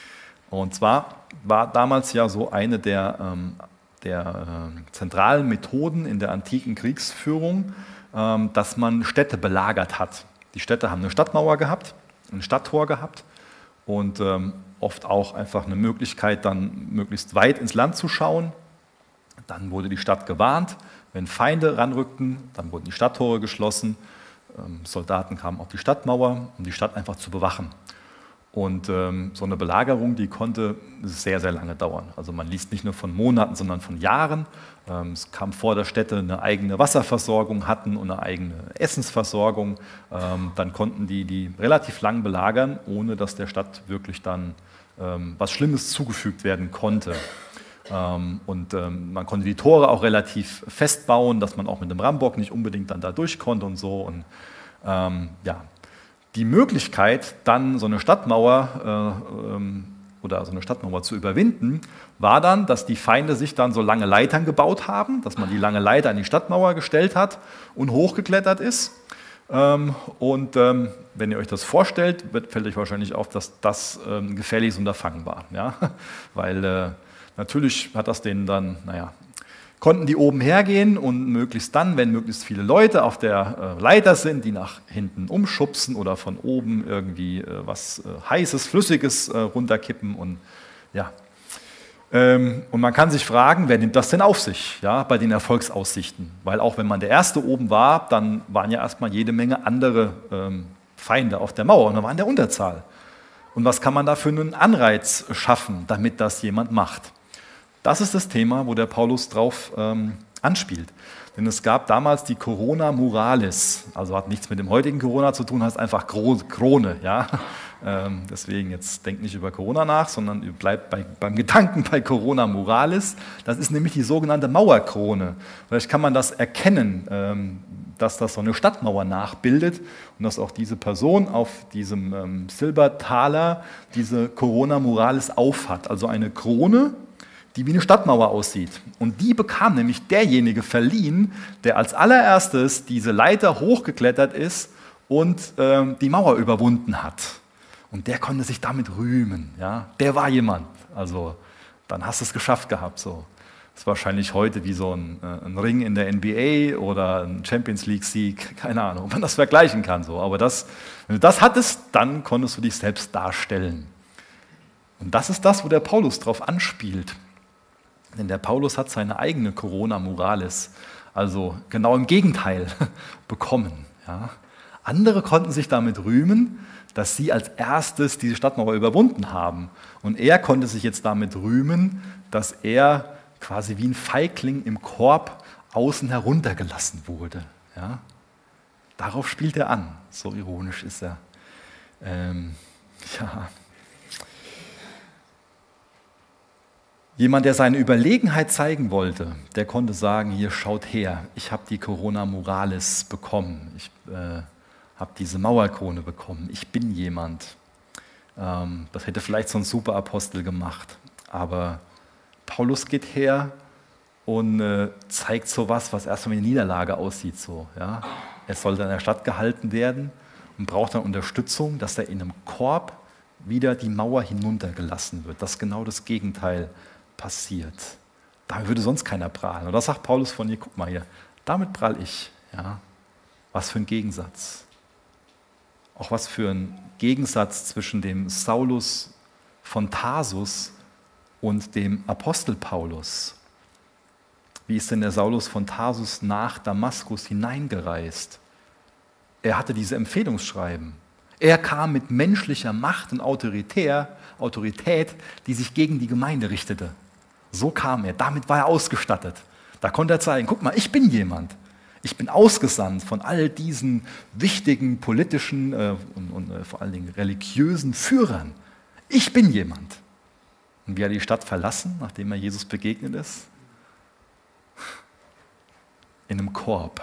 Und zwar war damals ja so eine der, ähm, der äh, zentralen Methoden in der antiken Kriegsführung, ähm, dass man Städte belagert hat. Die Städte haben eine Stadtmauer gehabt, ein Stadttor gehabt und ähm, oft auch einfach eine Möglichkeit, dann möglichst weit ins Land zu schauen. Dann wurde die Stadt gewarnt wenn Feinde ranrückten, dann wurden die Stadttore geschlossen. Ähm, Soldaten kamen auf die Stadtmauer, um die Stadt einfach zu bewachen. Und ähm, so eine Belagerung, die konnte sehr, sehr lange dauern. Also man liest nicht nur von Monaten, sondern von Jahren. Ähm, es kam vor, dass Städte eine eigene Wasserversorgung hatten und eine eigene Essensversorgung. Ähm, dann konnten die die relativ lang belagern, ohne dass der Stadt wirklich dann ähm, was Schlimmes zugefügt werden konnte. Ähm, und ähm, man konnte die Tore auch relativ festbauen, dass man auch mit dem Rambock nicht unbedingt dann da durch konnte und so. Und ähm, ja, die Möglichkeit, dann so eine Stadtmauer äh, ähm, oder so eine Stadtmauer zu überwinden, war dann, dass die Feinde sich dann so lange Leitern gebaut haben, dass man die lange Leiter an die Stadtmauer gestellt hat und hochgeklettert ist. Ähm, und ähm, wenn ihr euch das vorstellt, fällt euch wahrscheinlich auf, dass das ein gefährliches Unterfangen war. Ja? Weil äh, Natürlich hat das denen dann, naja, konnten die oben hergehen und möglichst dann, wenn möglichst viele Leute auf der äh, Leiter sind, die nach hinten umschubsen oder von oben irgendwie äh, was äh, heißes, flüssiges runterkippen und ja. Ähm, und man kann sich fragen, wer nimmt das denn auf sich, ja, bei den Erfolgsaussichten? Weil auch wenn man der Erste oben war, dann waren ja erstmal jede Menge andere ähm, Feinde auf der Mauer und dann waren der Unterzahl. Und was kann man da für einen Anreiz schaffen, damit das jemand macht? Das ist das Thema, wo der Paulus drauf ähm, anspielt. Denn es gab damals die Corona Moralis, also hat nichts mit dem heutigen Corona zu tun, heißt einfach Krone. Ja? Ähm, deswegen jetzt denkt nicht über Corona nach, sondern bleibt bei, beim Gedanken bei Corona Moralis. Das ist nämlich die sogenannte Mauerkrone. Vielleicht kann man das erkennen, ähm, dass das so eine Stadtmauer nachbildet und dass auch diese Person auf diesem ähm, Silbertaler diese Corona Moralis aufhat. Also eine Krone, die wie eine Stadtmauer aussieht. Und die bekam nämlich derjenige verliehen, der als allererstes diese Leiter hochgeklettert ist und äh, die Mauer überwunden hat. Und der konnte sich damit rühmen. Ja? Der war jemand. Also dann hast du es geschafft gehabt. So. Das ist wahrscheinlich heute wie so ein, äh, ein, Ring in der NBA oder ein Champions League-Sieg. Keine Ahnung, ob man das vergleichen kann. So. Aber das, wenn du das hattest, dann konntest du dich selbst darstellen. Und das ist das, wo der Paulus drauf anspielt. Denn der Paulus hat seine eigene Corona Moralis, also genau im Gegenteil, bekommen. Ja. Andere konnten sich damit rühmen, dass sie als erstes diese Stadtmauer überwunden haben. Und er konnte sich jetzt damit rühmen, dass er quasi wie ein Feigling im Korb außen heruntergelassen wurde. Ja. Darauf spielt er an. So ironisch ist er. Ähm, ja. Jemand, der seine Überlegenheit zeigen wollte, der konnte sagen, hier schaut her, ich habe die Corona Moralis bekommen, ich äh, habe diese Mauerkrone bekommen, ich bin jemand. Ähm, das hätte vielleicht so ein Superapostel gemacht, aber Paulus geht her und äh, zeigt so was, was erstmal wie eine Niederlage aussieht. So, ja? Er soll dann in der Stadt gehalten werden und braucht dann Unterstützung, dass er in einem Korb wieder die Mauer hinuntergelassen wird, dass genau das Gegenteil passiert. Damit würde sonst keiner prahlen. Und das sagt Paulus von hier, guck mal hier, damit prall ich. Ja? Was für ein Gegensatz. Auch was für ein Gegensatz zwischen dem Saulus von Tarsus und dem Apostel Paulus. Wie ist denn der Saulus von Tarsus nach Damaskus hineingereist? Er hatte diese Empfehlungsschreiben. Er kam mit menschlicher Macht und Autorität, Autorität, die sich gegen die Gemeinde richtete. So kam er, damit war er ausgestattet. Da konnte er zeigen, guck mal, ich bin jemand. Ich bin ausgesandt von all diesen wichtigen politischen äh, und, und äh, vor allen Dingen religiösen Führern. Ich bin jemand. Und wie er die Stadt verlassen, nachdem er Jesus begegnet ist? In einem Korb,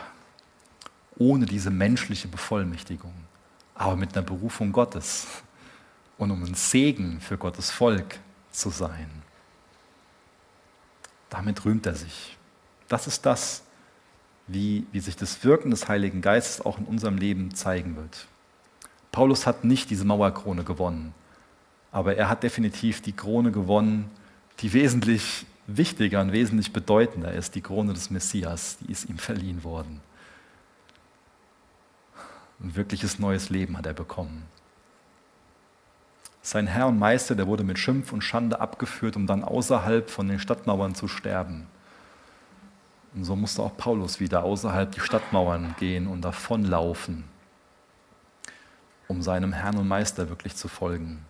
ohne diese menschliche Bevollmächtigung, aber mit einer Berufung Gottes und um ein Segen für Gottes Volk zu sein. Damit rühmt er sich. Das ist das, wie, wie sich das Wirken des Heiligen Geistes auch in unserem Leben zeigen wird. Paulus hat nicht diese Mauerkrone gewonnen, aber er hat definitiv die Krone gewonnen, die wesentlich wichtiger und wesentlich bedeutender ist, die Krone des Messias, die ist ihm verliehen worden. Ein wirkliches neues Leben hat er bekommen. Sein Herr und Meister, der wurde mit Schimpf und Schande abgeführt, um dann außerhalb von den Stadtmauern zu sterben. Und so musste auch Paulus wieder außerhalb die Stadtmauern gehen und davonlaufen, um seinem Herrn und Meister wirklich zu folgen.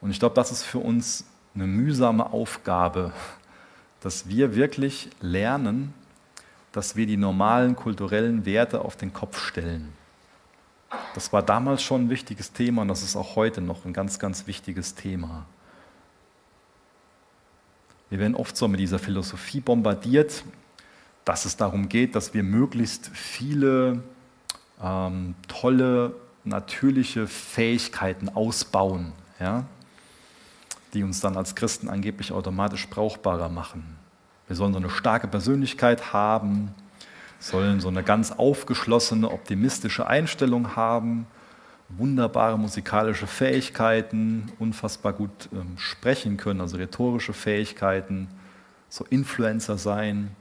Und ich glaube, das ist für uns eine mühsame Aufgabe, dass wir wirklich lernen, dass wir die normalen kulturellen Werte auf den Kopf stellen. Das war damals schon ein wichtiges Thema und das ist auch heute noch ein ganz, ganz wichtiges Thema. Wir werden oft so mit dieser Philosophie bombardiert, dass es darum geht, dass wir möglichst viele ähm, tolle, natürliche Fähigkeiten ausbauen, ja, die uns dann als Christen angeblich automatisch brauchbarer machen. Wir sollen so eine starke Persönlichkeit haben, sollen so eine ganz aufgeschlossene, optimistische Einstellung haben, wunderbare musikalische Fähigkeiten, unfassbar gut ähm, sprechen können, also rhetorische Fähigkeiten, so Influencer sein.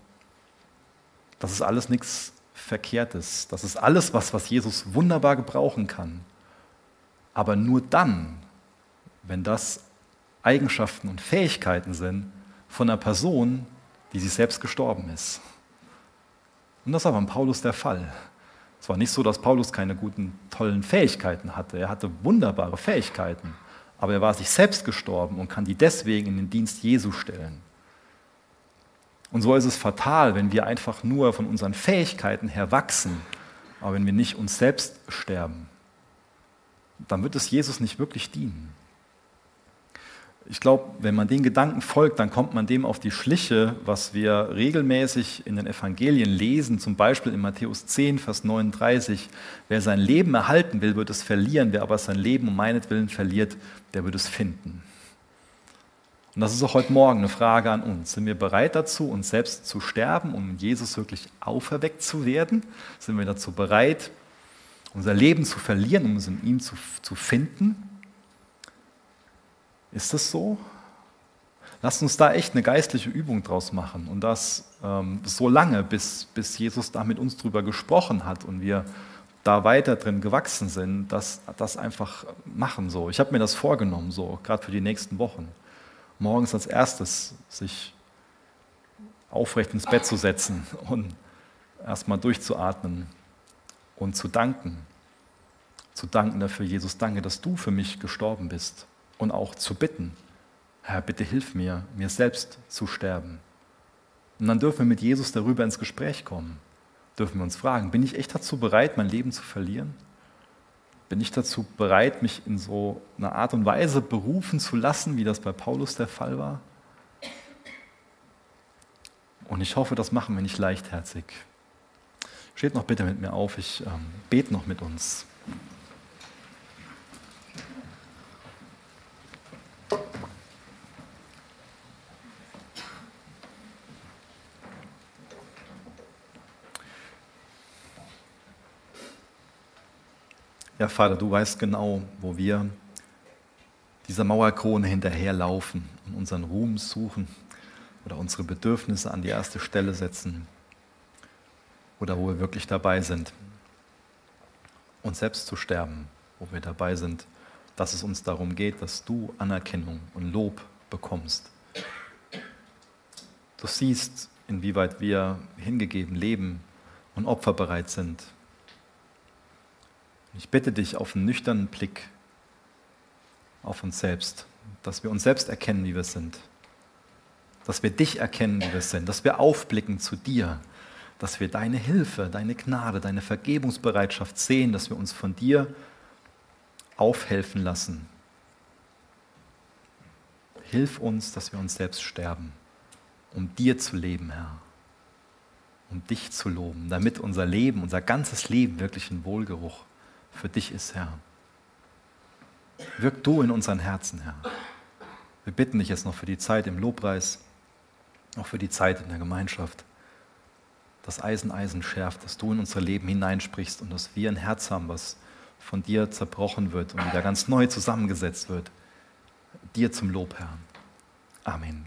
Das ist alles nichts Verkehrtes. Das ist alles, was, was Jesus wunderbar gebrauchen kann. Aber nur dann, wenn das Eigenschaften und Fähigkeiten sind von einer Person, die sich selbst gestorben ist. Und das war beim Paulus der Fall. Es war nicht so, dass Paulus keine guten, tollen Fähigkeiten hatte. Er hatte wunderbare Fähigkeiten, aber er war sich selbst gestorben und kann die deswegen in den Dienst Jesu stellen. Und so ist es fatal, wenn wir einfach nur von unseren Fähigkeiten her wachsen, aber wenn wir nicht uns selbst sterben. Dann wird es Jesus nicht wirklich dienen ich glaube, wenn man den Gedanken folgt, dann kommt man dem auf die Schliche, was wir regelmäßig in den Evangelien lesen, zum Beispiel in Matthäus 10, Vers 39. Wer sein Leben erhalten will, wird es verlieren. Wer aber sein Leben um meinetwillen verliert, der wird es finden. Und das ist auch heute Morgen eine Frage an uns. Sind wir bereit dazu, uns selbst zu sterben, um Jesus wirklich auferweckt zu werden? Sind wir dazu bereit, unser Leben zu verlieren, um es in ihm zu, zu finden? Ist das so? Lasst uns da echt eine geistliche Übung draus machen und das ähm, so lange, bis, bis Jesus da mit uns drüber gesprochen hat und wir da weiter drin gewachsen sind, das, das einfach machen so. Ich habe mir das vorgenommen, so, gerade für die nächsten Wochen. Morgens als erstes sich aufrecht ins Bett zu setzen und erstmal durchzuatmen und zu danken. Zu danken dafür, Jesus, danke, dass du für mich gestorben bist und auch zu bitten, Herr, bitte hilf mir, mir selbst zu sterben. Und dann dürfen wir mit Jesus darüber ins Gespräch kommen. Dürfen wir uns fragen, bin ich echt dazu bereit, mein Leben zu verlieren? Bin ich dazu bereit, mich in so einer Art und Weise berufen zu lassen, wie das bei Paulus der Fall war? Und ich hoffe, das machen wir nicht leichtherzig. Steht noch bitte mit mir auf, ich ähm, bete noch mit uns. Ja, Vater, du weißt genau, wo wir dieser Mauerkrone hinterherlaufen und unseren Ruhm suchen oder unsere Bedürfnisse an die erste Stelle setzen oder wo wir wirklich dabei sind, uns selbst zu sterben, wo wir dabei sind, dass es uns darum geht, dass du Anerkennung und Lob bekommst. Du siehst, inwieweit wir hingegeben leben und opferbereit sind. Ich bitte dich auf einen nüchternen Blick auf uns selbst, dass wir uns selbst erkennen, wie wir sind, dass wir dich erkennen, wie wir sind, dass wir aufblicken zu dir, dass wir deine Hilfe, deine Gnade, deine Vergebungsbereitschaft sehen, dass wir uns von dir aufhelfen lassen. Hilf uns, dass wir uns selbst sterben, um dir zu leben, Herr, um dich zu loben, damit unser Leben, unser ganzes Leben wirklich ein Wohlgeruch für dich ist, Herr. Wirk du in unseren Herzen, Herr. Wir bitten dich jetzt noch für die Zeit im Lobpreis, auch für die Zeit in der Gemeinschaft, dass Eisen Eisen schärft, dass du in unser Leben hineinsprichst und dass wir ein Herz haben, was von dir zerbrochen wird und wieder ganz neu zusammengesetzt wird. Dir zum Lob, Herr. Amen.